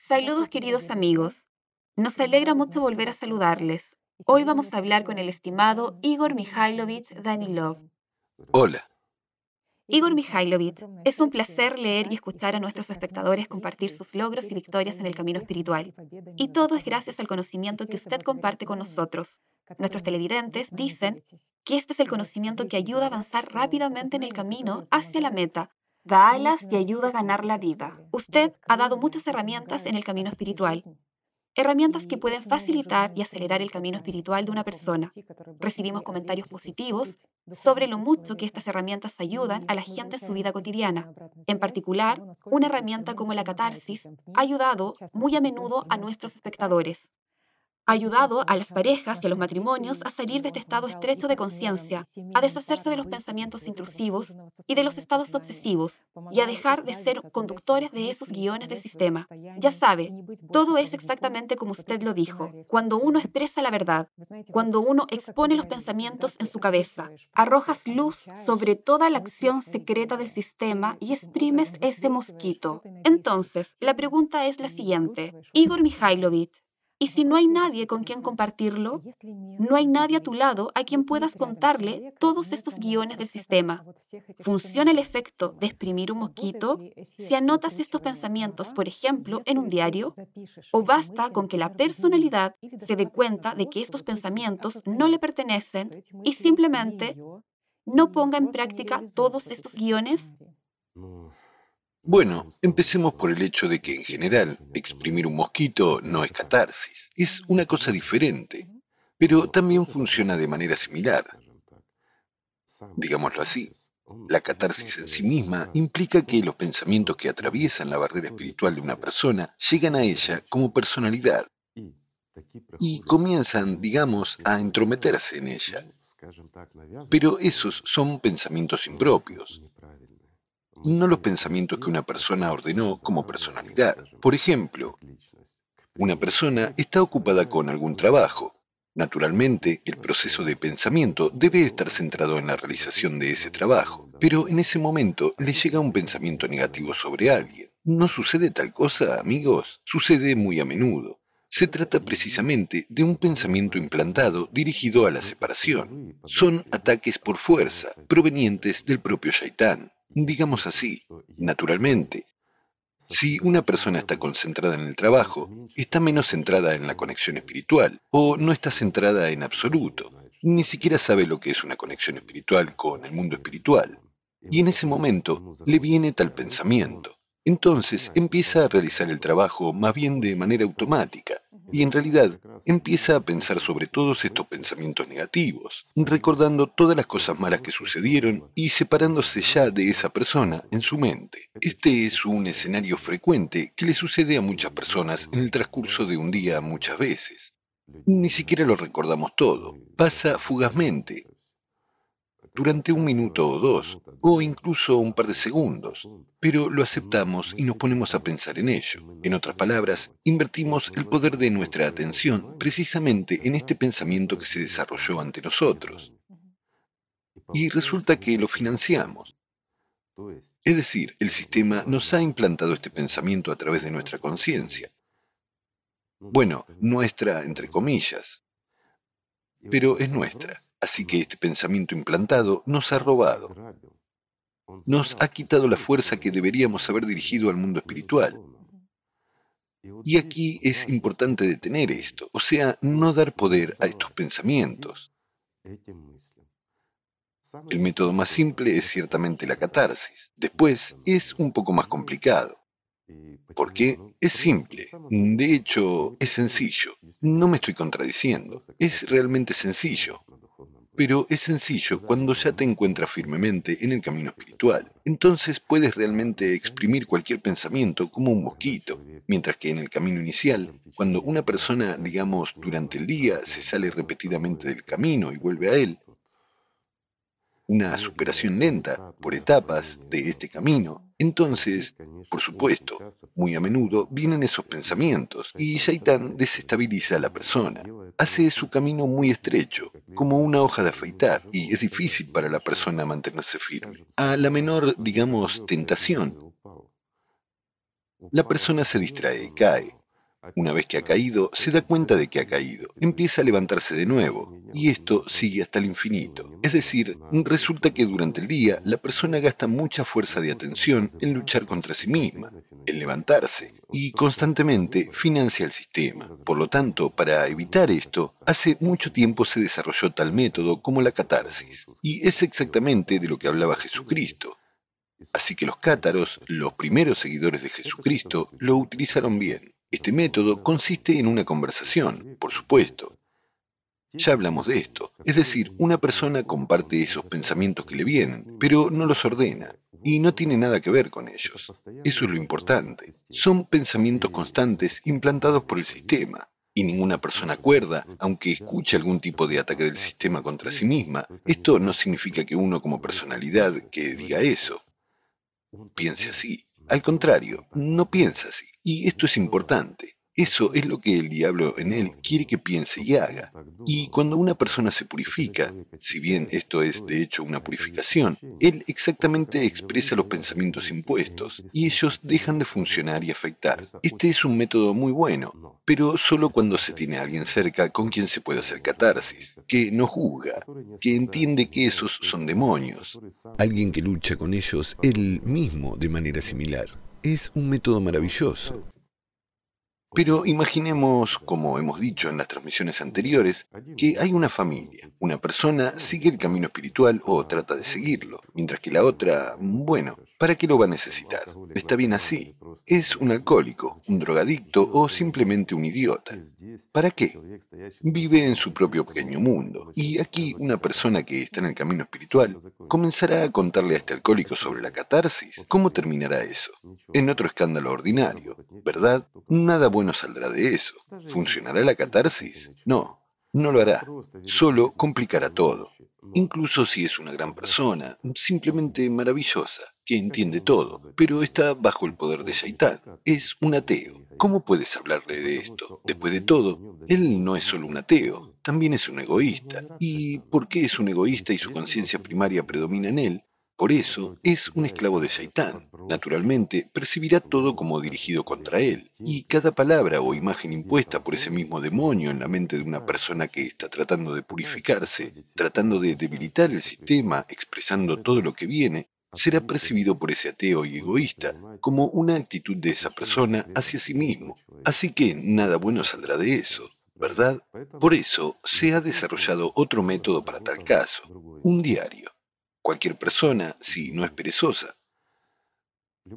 Saludos queridos amigos. Nos alegra mucho volver a saludarles. Hoy vamos a hablar con el estimado Igor Mikhailovich Danilov. Hola, Igor Mikhailovich, es un placer leer y escuchar a nuestros espectadores compartir sus logros y victorias en el camino espiritual. Y todo es gracias al conocimiento que usted comparte con nosotros. Nuestros televidentes dicen que este es el conocimiento que ayuda a avanzar rápidamente en el camino hacia la meta, da alas y ayuda a ganar la vida. Usted ha dado muchas herramientas en el camino espiritual, herramientas que pueden facilitar y acelerar el camino espiritual de una persona. Recibimos comentarios positivos sobre lo mucho que estas herramientas ayudan a la gente en su vida cotidiana. En particular, una herramienta como la catarsis ha ayudado muy a menudo a nuestros espectadores ayudado a las parejas y a los matrimonios a salir de este estado estrecho de conciencia, a deshacerse de los pensamientos intrusivos y de los estados obsesivos y a dejar de ser conductores de esos guiones del sistema. Ya sabe, todo es exactamente como usted lo dijo. Cuando uno expresa la verdad, cuando uno expone los pensamientos en su cabeza, arrojas luz sobre toda la acción secreta del sistema y exprimes ese mosquito. Entonces, la pregunta es la siguiente. Igor Mikhailovich, y si no hay nadie con quien compartirlo, no hay nadie a tu lado a quien puedas contarle todos estos guiones del sistema. ¿Funciona el efecto de exprimir un mosquito si anotas estos pensamientos, por ejemplo, en un diario? ¿O basta con que la personalidad se dé cuenta de que estos pensamientos no le pertenecen y simplemente no ponga en práctica todos estos guiones? Bueno, empecemos por el hecho de que en general exprimir un mosquito no es catarsis, es una cosa diferente, pero también funciona de manera similar. Digámoslo así, la catarsis en sí misma implica que los pensamientos que atraviesan la barrera espiritual de una persona llegan a ella como personalidad y comienzan, digamos, a entrometerse en ella. Pero esos son pensamientos impropios, no los pensamientos que una persona ordenó como personalidad. Por ejemplo, una persona está ocupada con algún trabajo. Naturalmente, el proceso de pensamiento debe estar centrado en la realización de ese trabajo, pero en ese momento le llega un pensamiento negativo sobre alguien. ¿No sucede tal cosa, amigos? Sucede muy a menudo. Se trata precisamente de un pensamiento implantado dirigido a la separación. Son ataques por fuerza, provenientes del propio Shaitán. Digamos así, naturalmente, si una persona está concentrada en el trabajo, está menos centrada en la conexión espiritual o no está centrada en absoluto. Ni siquiera sabe lo que es una conexión espiritual con el mundo espiritual. Y en ese momento le viene tal pensamiento. Entonces empieza a realizar el trabajo más bien de manera automática, y en realidad empieza a pensar sobre todos estos pensamientos negativos, recordando todas las cosas malas que sucedieron y separándose ya de esa persona en su mente. Este es un escenario frecuente que le sucede a muchas personas en el transcurso de un día muchas veces. Ni siquiera lo recordamos todo, pasa fugazmente, durante un minuto o dos, o incluso un par de segundos, pero lo aceptamos y nos ponemos a pensar en ello. En otras palabras, invertimos el poder de nuestra atención precisamente en este pensamiento que se desarrolló ante nosotros. Y resulta que lo financiamos. Es decir, el sistema nos ha implantado este pensamiento a través de nuestra conciencia. Bueno, nuestra, entre comillas, pero es nuestra. Así que este pensamiento implantado nos ha robado. Nos ha quitado la fuerza que deberíamos haber dirigido al mundo espiritual. Y aquí es importante detener esto, o sea, no dar poder a estos pensamientos. El método más simple es ciertamente la catarsis. Después es un poco más complicado. ¿Por qué? Es simple. De hecho, es sencillo. No me estoy contradiciendo. Es realmente sencillo pero es sencillo cuando ya te encuentras firmemente en el camino espiritual. Entonces puedes realmente exprimir cualquier pensamiento como un mosquito, mientras que en el camino inicial, cuando una persona, digamos, durante el día se sale repetidamente del camino y vuelve a él, una superación lenta, por etapas, de este camino, entonces, por supuesto, muy a menudo vienen esos pensamientos y Shaitán desestabiliza a la persona. Hace su camino muy estrecho, como una hoja de afeitar, y es difícil para la persona mantenerse firme. A la menor, digamos, tentación, La persona se distrae, cae, una vez que ha caído, se da cuenta de que ha caído, empieza a levantarse de nuevo, y esto sigue hasta el infinito. Es decir, resulta que durante el día la persona gasta mucha fuerza de atención en luchar contra sí misma, en levantarse, y constantemente financia el sistema. Por lo tanto, para evitar esto, hace mucho tiempo se desarrolló tal método como la catarsis, y es exactamente de lo que hablaba Jesucristo. Así que los cátaros, los primeros seguidores de Jesucristo, lo utilizaron bien. Este método consiste en una conversación, por supuesto. Ya hablamos de esto. Es decir, una persona comparte esos pensamientos que le vienen, pero no los ordena y no tiene nada que ver con ellos. Eso es lo importante. Son pensamientos constantes implantados por el sistema. Y ninguna persona acuerda, aunque escuche algún tipo de ataque del sistema contra sí misma. Esto no significa que uno como personalidad que diga eso piense así. Al contrario, no piensa así. Y esto es importante. Eso es lo que el diablo en él quiere que piense y haga. Y cuando una persona se purifica, si bien esto es de hecho una purificación, él exactamente expresa los pensamientos impuestos y ellos dejan de funcionar y afectar. Este es un método muy bueno, pero solo cuando se tiene a alguien cerca con quien se puede hacer catarsis, que no juzga, que entiende que esos son demonios, alguien que lucha con ellos él mismo de manera similar. Es un método maravilloso. Pero imaginemos, como hemos dicho en las transmisiones anteriores, que hay una familia. Una persona sigue el camino espiritual o trata de seguirlo, mientras que la otra, bueno, ¿para qué lo va a necesitar? Está bien así. Es un alcohólico, un drogadicto o simplemente un idiota. ¿Para qué? Vive en su propio pequeño mundo. Y aquí una persona que está en el camino espiritual comenzará a contarle a este alcohólico sobre la catarsis. ¿Cómo terminará eso? En otro escándalo ordinario, ¿verdad? Nada bueno saldrá de eso. ¿Funcionará la catarsis? No, no lo hará. Solo complicará todo. Incluso si es una gran persona, simplemente maravillosa, que entiende todo, pero está bajo el poder de Shaitán. Es un ateo. ¿Cómo puedes hablarle de esto? Después de todo, él no es solo un ateo, también es un egoísta. ¿Y por qué es un egoísta y su conciencia primaria predomina en él? Por eso es un esclavo de Saitán. Naturalmente, percibirá todo como dirigido contra él, y cada palabra o imagen impuesta por ese mismo demonio en la mente de una persona que está tratando de purificarse, tratando de debilitar el sistema, expresando todo lo que viene, será percibido por ese ateo y egoísta como una actitud de esa persona hacia sí mismo. Así que nada bueno saldrá de eso. ¿Verdad? Por eso se ha desarrollado otro método para tal caso, un diario. Cualquier persona, si no es perezosa,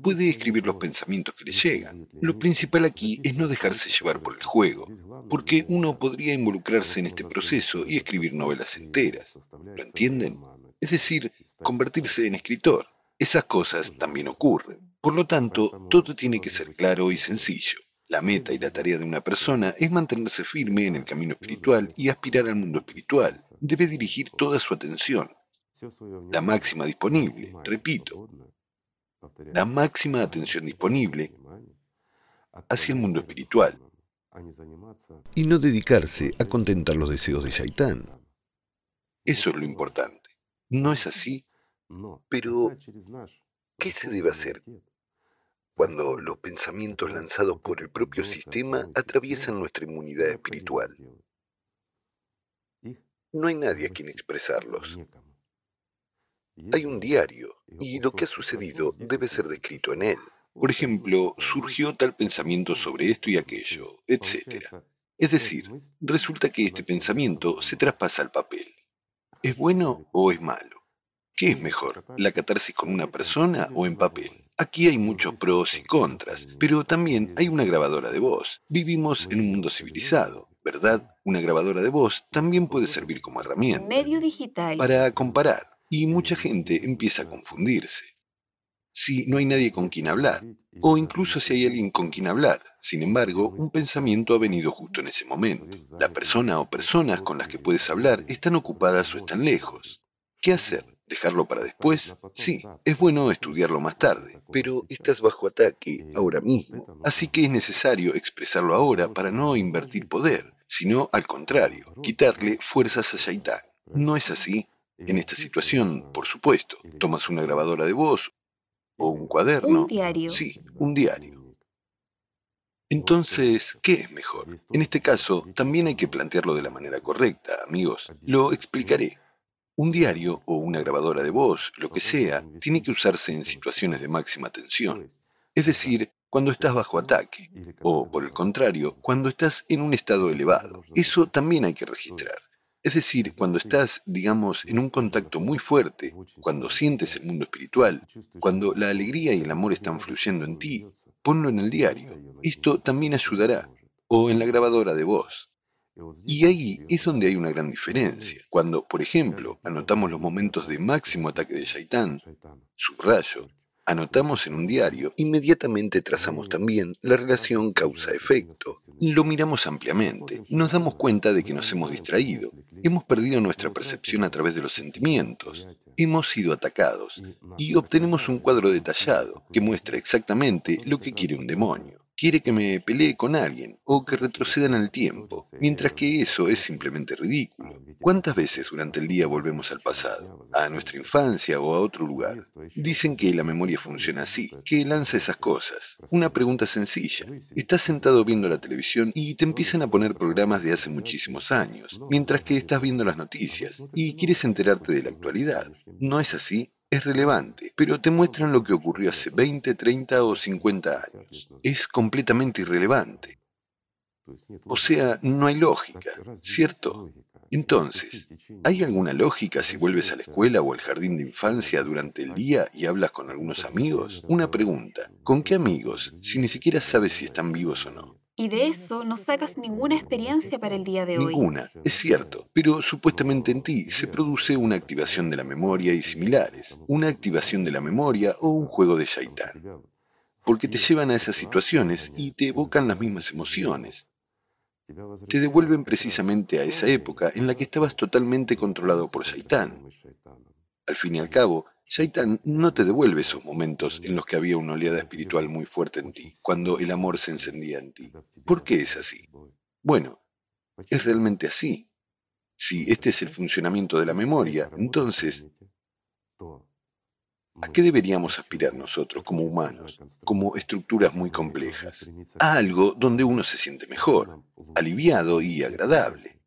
puede escribir los pensamientos que le llegan. Lo principal aquí es no dejarse llevar por el juego, porque uno podría involucrarse en este proceso y escribir novelas enteras. ¿Lo entienden? Es decir, convertirse en escritor. Esas cosas también ocurren. Por lo tanto, todo tiene que ser claro y sencillo. La meta y la tarea de una persona es mantenerse firme en el camino espiritual y aspirar al mundo espiritual. Debe dirigir toda su atención, la máxima disponible, repito, la máxima atención disponible hacia el mundo espiritual y no dedicarse a contentar los deseos de Shaitán. Eso es lo importante. ¿No es así? Pero, ¿qué se debe hacer cuando los pensamientos lanzados por el propio sistema atraviesan nuestra inmunidad espiritual? No hay nadie a quien expresarlos. Hay un diario y lo que ha sucedido debe ser descrito en él. Por ejemplo, surgió tal pensamiento sobre esto y aquello, etc. Es decir, resulta que este pensamiento se traspasa al papel. ¿Es bueno o es malo? ¿Qué es mejor, la catarsis con una persona o en papel? Aquí hay muchos pros y contras, pero también hay una grabadora de voz. Vivimos en un mundo civilizado, ¿verdad? Una grabadora de voz también puede servir como herramienta. Medio digital. Para comparar y mucha gente empieza a confundirse. Si no hay nadie con quien hablar, o incluso si hay alguien con quien hablar, sin embargo, un pensamiento ha venido justo en ese momento. La persona o personas con las que puedes hablar están ocupadas o están lejos. ¿Qué hacer? ¿Dejarlo para después? Sí, es bueno estudiarlo más tarde, pero estás bajo ataque ahora mismo, así que es necesario expresarlo ahora para no invertir poder, sino al contrario, quitarle fuerzas a Shaitán. ¿No es así? En esta situación, por supuesto, tomas una grabadora de voz o un cuaderno. Un diario. Sí, un diario. Entonces, ¿qué es mejor? En este caso, también hay que plantearlo de la manera correcta, amigos. Lo explicaré. Un diario o una grabadora de voz, lo que sea, tiene que usarse en situaciones de máxima tensión. Es decir, cuando estás bajo ataque, o por el contrario, cuando estás en un estado elevado. Eso también hay que registrar. Es decir, cuando estás, digamos, en un contacto muy fuerte, cuando sientes el mundo espiritual, cuando la alegría y el amor están fluyendo en ti, ponlo en el diario. Esto también ayudará. O en la grabadora de voz. Y ahí es donde hay una gran diferencia. Cuando, por ejemplo, anotamos los momentos de máximo ataque de Shaitán, subrayo, anotamos en un diario, inmediatamente trazamos también la relación causa-efecto. Lo miramos ampliamente, nos damos cuenta de que nos hemos distraído, hemos perdido nuestra percepción a través de los sentimientos, hemos sido atacados y obtenemos un cuadro detallado que muestra exactamente lo que quiere un demonio quiere que me pelee con alguien o que retroceda en el tiempo, mientras que eso es simplemente ridículo. ¿Cuántas veces durante el día volvemos al pasado, a nuestra infancia o a otro lugar? Dicen que la memoria funciona así, que lanza esas cosas. Una pregunta sencilla. Estás sentado viendo la televisión y te empiezan a poner programas de hace muchísimos años, mientras que estás viendo las noticias y quieres enterarte de la actualidad. ¿No es así? Es relevante, pero te muestran lo que ocurrió hace 20, 30 o 50 años. Es completamente irrelevante. O sea, no hay lógica, ¿cierto? Entonces, ¿hay alguna lógica si vuelves a la escuela o al jardín de infancia durante el día y hablas con algunos amigos? Una pregunta, ¿con qué amigos si ni siquiera sabes si están vivos o no? Y de eso no sacas ninguna experiencia para el día de hoy. Ninguna, es cierto, pero supuestamente en ti se produce una activación de la memoria y similares, una activación de la memoria o un juego de shaitán, porque te llevan a esas situaciones y te evocan las mismas emociones. Te devuelven precisamente a esa época en la que estabas totalmente controlado por shaitán. Al fin y al cabo, Shaitan no te devuelve esos momentos en los que había una oleada espiritual muy fuerte en ti, cuando el amor se encendía en ti. ¿Por qué es así? Bueno, es realmente así. Si este es el funcionamiento de la memoria, entonces, ¿a qué deberíamos aspirar nosotros como humanos, como estructuras muy complejas? A algo donde uno se siente mejor, aliviado y agradable.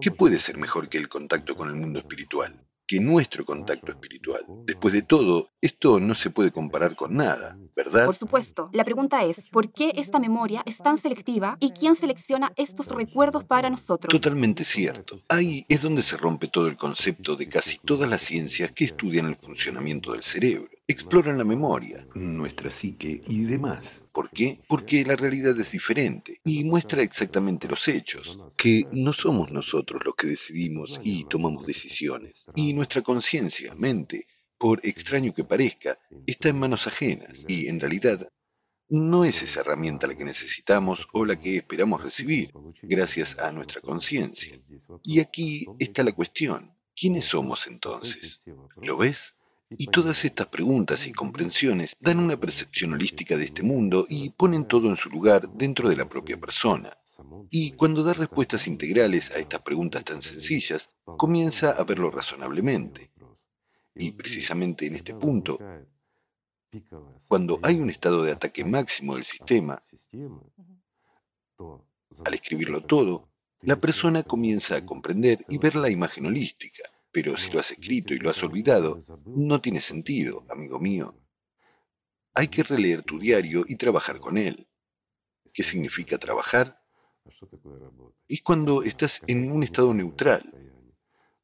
¿Qué puede ser mejor que el contacto con el mundo espiritual? Que nuestro contacto espiritual. Después de todo, esto no se puede comparar con nada, ¿verdad? Por supuesto. La pregunta es, ¿por qué esta memoria es tan selectiva y quién selecciona estos recuerdos para nosotros? Totalmente cierto. Ahí es donde se rompe todo el concepto de casi todas las ciencias que estudian el funcionamiento del cerebro exploran la memoria, nuestra psique y demás. ¿Por qué? Porque la realidad es diferente y muestra exactamente los hechos, que no somos nosotros los que decidimos y tomamos decisiones. Y nuestra conciencia, mente, por extraño que parezca, está en manos ajenas y en realidad no es esa herramienta la que necesitamos o la que esperamos recibir, gracias a nuestra conciencia. Y aquí está la cuestión. ¿Quiénes somos entonces? ¿Lo ves? Y todas estas preguntas y comprensiones dan una percepción holística de este mundo y ponen todo en su lugar dentro de la propia persona. Y cuando da respuestas integrales a estas preguntas tan sencillas, comienza a verlo razonablemente. Y precisamente en este punto, cuando hay un estado de ataque máximo del sistema, al escribirlo todo, la persona comienza a comprender y ver la imagen holística pero si lo has escrito y lo has olvidado, no tiene sentido, amigo mío. Hay que releer tu diario y trabajar con él. ¿Qué significa trabajar? Es cuando estás en un estado neutral.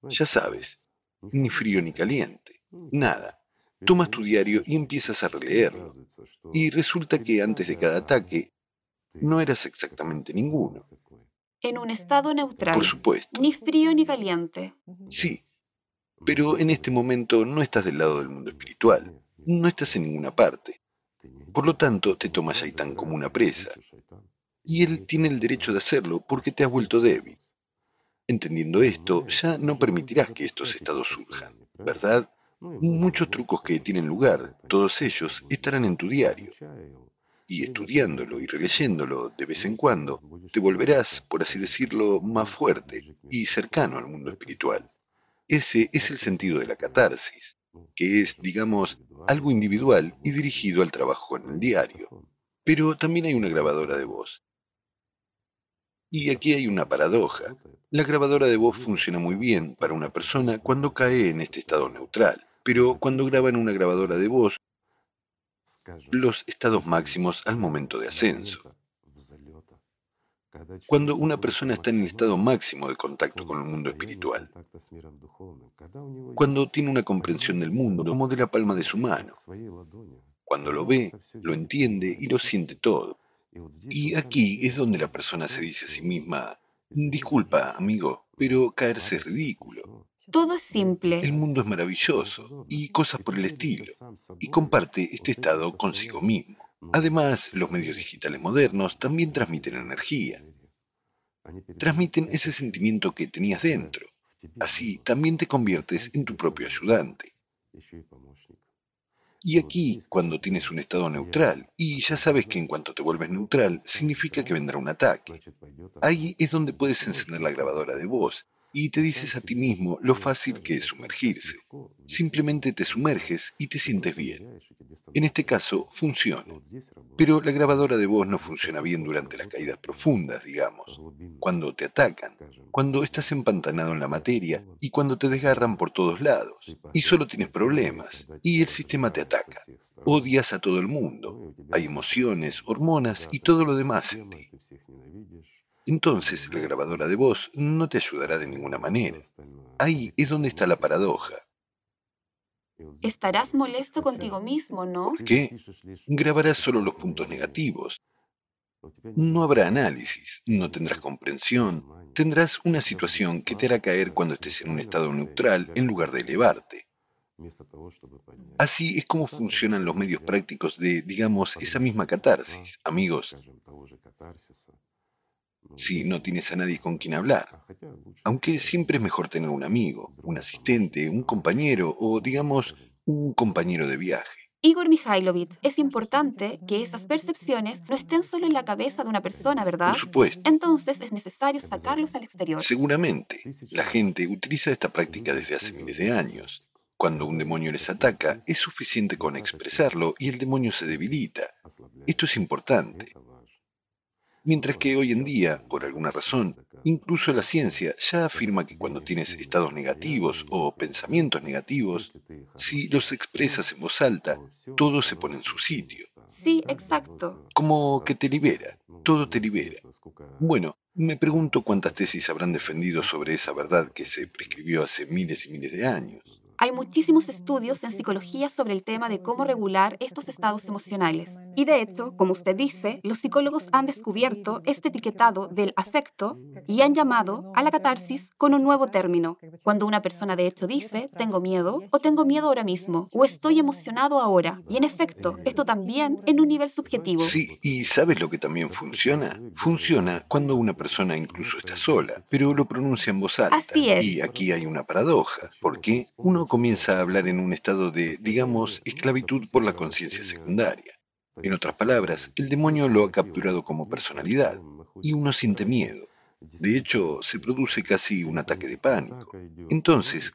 Ya sabes, ni frío ni caliente, nada. Tomas tu diario y empiezas a releerlo. Y resulta que antes de cada ataque no eras exactamente ninguno. En un estado neutral. Por supuesto. Ni frío ni caliente. Sí, pero en este momento no estás del lado del mundo espiritual, no estás en ninguna parte. Por lo tanto, te toma Shaitán como una presa. Y él tiene el derecho de hacerlo porque te has vuelto débil. Entendiendo esto, ya no permitirás que estos estados surjan, ¿verdad? Muchos trucos que tienen lugar, todos ellos estarán en tu diario. Y estudiándolo y releyéndolo de vez en cuando, te volverás, por así decirlo, más fuerte y cercano al mundo espiritual. Ese es el sentido de la catarsis, que es, digamos, algo individual y dirigido al trabajo en el diario. Pero también hay una grabadora de voz. Y aquí hay una paradoja. La grabadora de voz funciona muy bien para una persona cuando cae en este estado neutral, pero cuando graba en una grabadora de voz, los estados máximos al momento de ascenso. Cuando una persona está en el estado máximo de contacto con el mundo espiritual, cuando tiene una comprensión del mundo como de la palma de su mano, cuando lo ve, lo entiende y lo siente todo. Y aquí es donde la persona se dice a sí misma, disculpa, amigo, pero caerse es ridículo. Todo es simple. El mundo es maravilloso y cosas por el estilo. Y comparte este estado consigo mismo. Además, los medios digitales modernos también transmiten energía. Transmiten ese sentimiento que tenías dentro. Así también te conviertes en tu propio ayudante. Y aquí, cuando tienes un estado neutral, y ya sabes que en cuanto te vuelves neutral, significa que vendrá un ataque. Ahí es donde puedes encender la grabadora de voz y te dices a ti mismo lo fácil que es sumergirse. Simplemente te sumerges y te sientes bien. En este caso, funciona. Pero la grabadora de voz no funciona bien durante las caídas profundas, digamos, cuando te atacan, cuando estás empantanado en la materia y cuando te desgarran por todos lados y solo tienes problemas y el sistema te ataca. Odias a todo el mundo. Hay emociones, hormonas y todo lo demás en ti. Entonces la grabadora de voz no te ayudará de ninguna manera. Ahí es donde está la paradoja. Estarás molesto contigo mismo, ¿no? ¿Qué? Grabarás solo los puntos negativos. No habrá análisis, no tendrás comprensión, tendrás una situación que te hará caer cuando estés en un estado neutral en lugar de elevarte. Así es como funcionan los medios prácticos de, digamos, esa misma catarsis, amigos si no tienes a nadie con quien hablar. Aunque siempre es mejor tener un amigo, un asistente, un compañero o, digamos, un compañero de viaje. Igor Mikhailovich, es importante que esas percepciones no estén solo en la cabeza de una persona, ¿verdad? Por supuesto. Entonces es necesario sacarlos al exterior. Seguramente. La gente utiliza esta práctica desde hace miles de años. Cuando un demonio les ataca, es suficiente con expresarlo y el demonio se debilita. Esto es importante. Mientras que hoy en día, por alguna razón, incluso la ciencia ya afirma que cuando tienes estados negativos o pensamientos negativos, si los expresas en voz alta, todo se pone en su sitio. Sí, exacto. Como que te libera, todo te libera. Bueno, me pregunto cuántas tesis habrán defendido sobre esa verdad que se prescribió hace miles y miles de años. Hay muchísimos estudios en psicología sobre el tema de cómo regular estos estados emocionales. Y de hecho, como usted dice, los psicólogos han descubierto este etiquetado del afecto y han llamado a la catarsis con un nuevo término. Cuando una persona de hecho dice, tengo miedo o tengo miedo ahora mismo o estoy emocionado ahora. Y en efecto, esto también en un nivel subjetivo. Sí, y ¿sabes lo que también funciona? Funciona cuando una persona incluso está sola, pero lo pronuncia en voz alta. Así es. Y aquí hay una paradoja, porque uno comienza a hablar en un estado de, digamos, esclavitud por la conciencia secundaria. En otras palabras, el demonio lo ha capturado como personalidad y uno siente miedo. De hecho, se produce casi un ataque de pánico. Entonces,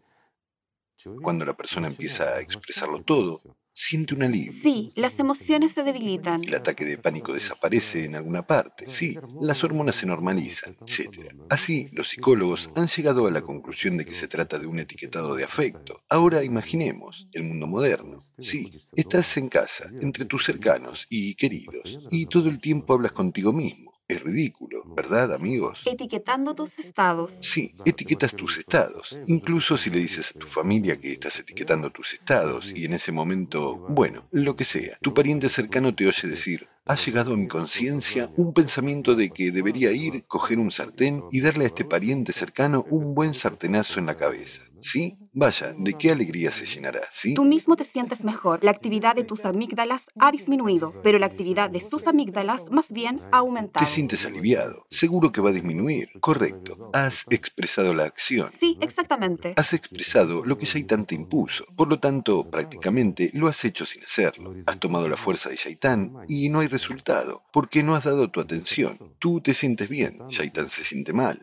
cuando la persona empieza a expresarlo todo, siente un alivio. Sí, las emociones se debilitan. El ataque de pánico desaparece en alguna parte, sí, las hormonas se normalizan, etc. Así, los psicólogos han llegado a la conclusión de que se trata de un etiquetado de afecto. Ahora imaginemos el mundo moderno. Sí, estás en casa, entre tus cercanos y queridos, y todo el tiempo hablas contigo mismo. Es ridículo, ¿verdad, amigos? Etiquetando tus estados. Sí, etiquetas tus estados. Incluso si le dices a tu familia que estás etiquetando tus estados y en ese momento, bueno, lo que sea, tu pariente cercano te oye decir, ha llegado a mi conciencia un pensamiento de que debería ir, coger un sartén y darle a este pariente cercano un buen sartenazo en la cabeza. ¿Sí? Vaya, ¿de qué alegría se llenará? ¿Sí? Tú mismo te sientes mejor. La actividad de tus amígdalas ha disminuido, pero la actividad de sus amígdalas más bien ha aumentado. Te sientes aliviado. Seguro que va a disminuir. Correcto. Has expresado la acción. Sí, exactamente. Has expresado lo que Shaitán te impuso. Por lo tanto, prácticamente lo has hecho sin hacerlo. Has tomado la fuerza de Shaitán y no hay resultado, porque no has dado tu atención. Tú te sientes bien, Shaitán se siente mal.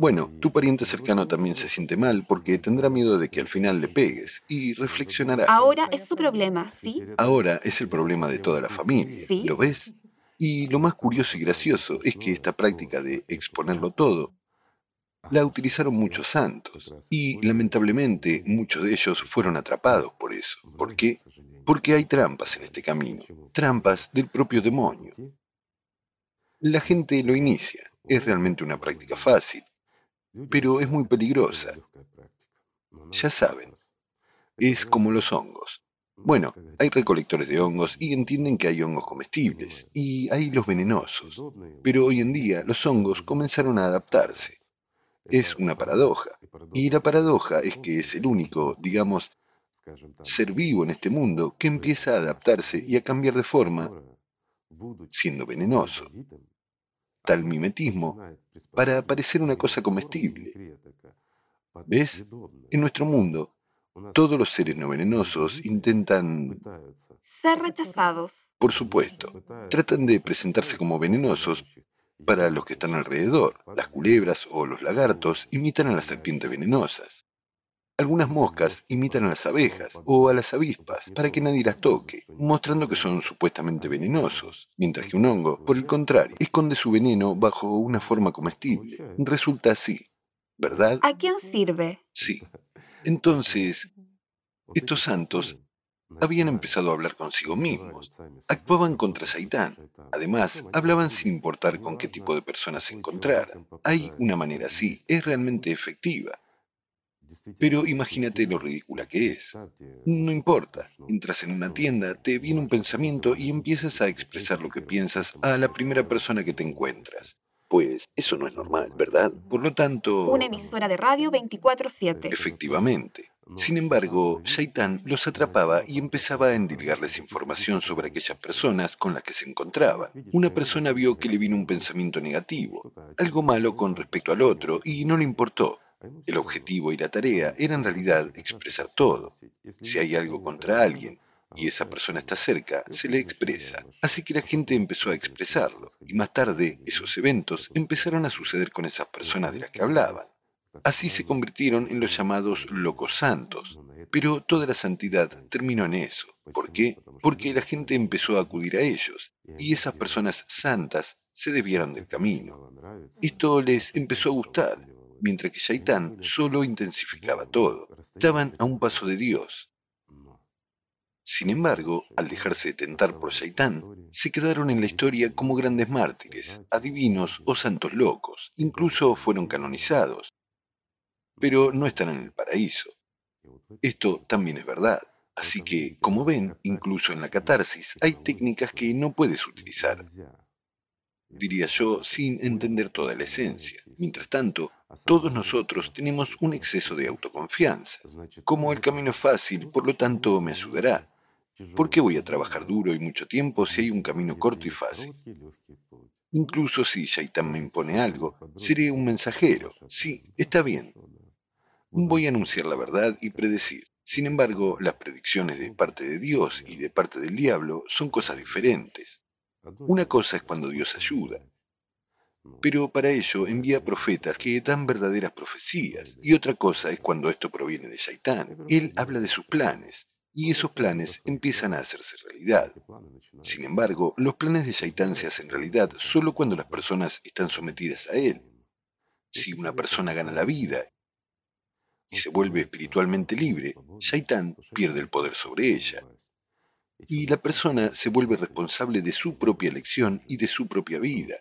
Bueno, tu pariente cercano también se siente mal porque tendrá miedo de que al final le pegues y reflexionará. Ahora es su problema, ¿sí? Ahora es el problema de toda la familia. Sí. ¿Lo ves? Y lo más curioso y gracioso es que esta práctica de exponerlo todo la utilizaron muchos santos y lamentablemente muchos de ellos fueron atrapados por eso. ¿Por qué? Porque hay trampas en este camino, trampas del propio demonio. La gente lo inicia, es realmente una práctica fácil, pero es muy peligrosa. Ya saben, es como los hongos. Bueno, hay recolectores de hongos y entienden que hay hongos comestibles y hay los venenosos. Pero hoy en día los hongos comenzaron a adaptarse. Es una paradoja. Y la paradoja es que es el único, digamos, ser vivo en este mundo que empieza a adaptarse y a cambiar de forma siendo venenoso. Tal mimetismo para parecer una cosa comestible. ¿Ves? En nuestro mundo, todos los seres no venenosos intentan... Ser rechazados. Por supuesto. Tratan de presentarse como venenosos para los que están alrededor. Las culebras o los lagartos imitan a las serpientes venenosas. Algunas moscas imitan a las abejas o a las avispas para que nadie las toque, mostrando que son supuestamente venenosos, mientras que un hongo, por el contrario, esconde su veneno bajo una forma comestible. Resulta así, ¿verdad? ¿A quién sirve? Sí. Entonces, estos santos habían empezado a hablar consigo mismos. Actuaban contra Saitán. Además, hablaban sin importar con qué tipo de personas se encontraran. Hay una manera así, es realmente efectiva. Pero imagínate lo ridícula que es. No importa, entras en una tienda, te viene un pensamiento y empiezas a expresar lo que piensas a la primera persona que te encuentras. Pues eso no es normal, ¿verdad? Por lo tanto... Una emisora de radio 24/7. Efectivamente. Sin embargo, Shaitan los atrapaba y empezaba a endilgarles información sobre aquellas personas con las que se encontraban. Una persona vio que le vino un pensamiento negativo, algo malo con respecto al otro, y no le importó. El objetivo y la tarea era en realidad expresar todo. Si hay algo contra alguien y esa persona está cerca, se le expresa. Así que la gente empezó a expresarlo y más tarde esos eventos empezaron a suceder con esas personas de las que hablaban. Así se convirtieron en los llamados locos santos. Pero toda la santidad terminó en eso. ¿Por qué? Porque la gente empezó a acudir a ellos y esas personas santas se desviaron del camino. Esto les empezó a gustar mientras que Shaitán solo intensificaba todo. Estaban a un paso de Dios. Sin embargo, al dejarse tentar por Shaitán, se quedaron en la historia como grandes mártires, adivinos o santos locos. Incluso fueron canonizados. Pero no están en el paraíso. Esto también es verdad. Así que, como ven, incluso en la catarsis hay técnicas que no puedes utilizar. Diría yo, sin entender toda la esencia. Mientras tanto, todos nosotros tenemos un exceso de autoconfianza. Como el camino es fácil, por lo tanto me ayudará. ¿Por qué voy a trabajar duro y mucho tiempo si hay un camino corto y fácil? Incluso si Shaitan me impone algo, seré un mensajero. Sí, está bien. Voy a anunciar la verdad y predecir. Sin embargo, las predicciones de parte de Dios y de parte del diablo son cosas diferentes. Una cosa es cuando Dios ayuda, pero para ello envía profetas que dan verdaderas profecías. Y otra cosa es cuando esto proviene de Shaitán. Él habla de sus planes, y esos planes empiezan a hacerse realidad. Sin embargo, los planes de Shaitán se hacen realidad solo cuando las personas están sometidas a él. Si una persona gana la vida y se vuelve espiritualmente libre, Shaitán pierde el poder sobre ella. Y la persona se vuelve responsable de su propia elección y de su propia vida.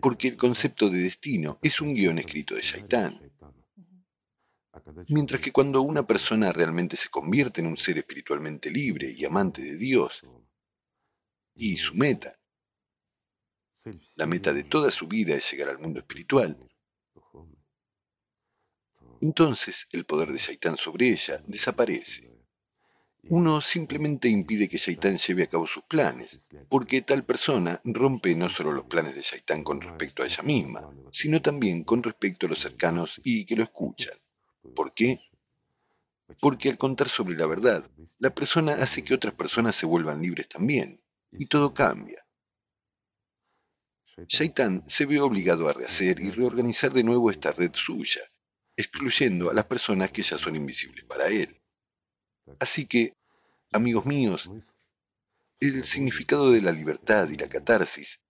Porque el concepto de destino es un guion escrito de Shaitán. Mientras que cuando una persona realmente se convierte en un ser espiritualmente libre y amante de Dios, y su meta, la meta de toda su vida es llegar al mundo espiritual, entonces el poder de Shaitán sobre ella desaparece. Uno simplemente impide que Shaitán lleve a cabo sus planes, porque tal persona rompe no solo los planes de Shaitán con respecto a ella misma, sino también con respecto a los cercanos y que lo escuchan. ¿Por qué? Porque al contar sobre la verdad, la persona hace que otras personas se vuelvan libres también, y todo cambia. Shaitán se ve obligado a rehacer y reorganizar de nuevo esta red suya, excluyendo a las personas que ya son invisibles para él. Así que, amigos míos, El significado de la libertad y la catarsis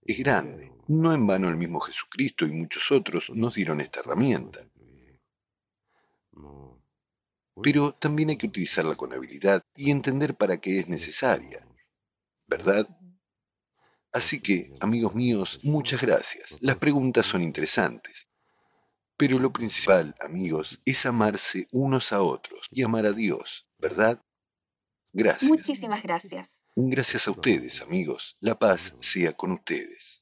es grande. No en vano el mismo Jesucristo y muchos otros nos dieron esta herramienta. Pero también hay que utilizarla con habilidad y entender para qué es necesaria. ¿Verdad? Así que, amigos míos, muchas gracias. Las preguntas son interesantes. Pero lo principal, amigos, es amarse unos a otros y amar a Dios, ¿verdad? Gracias. Muchísimas gracias. Gracias a ustedes, amigos. La paz sea con ustedes.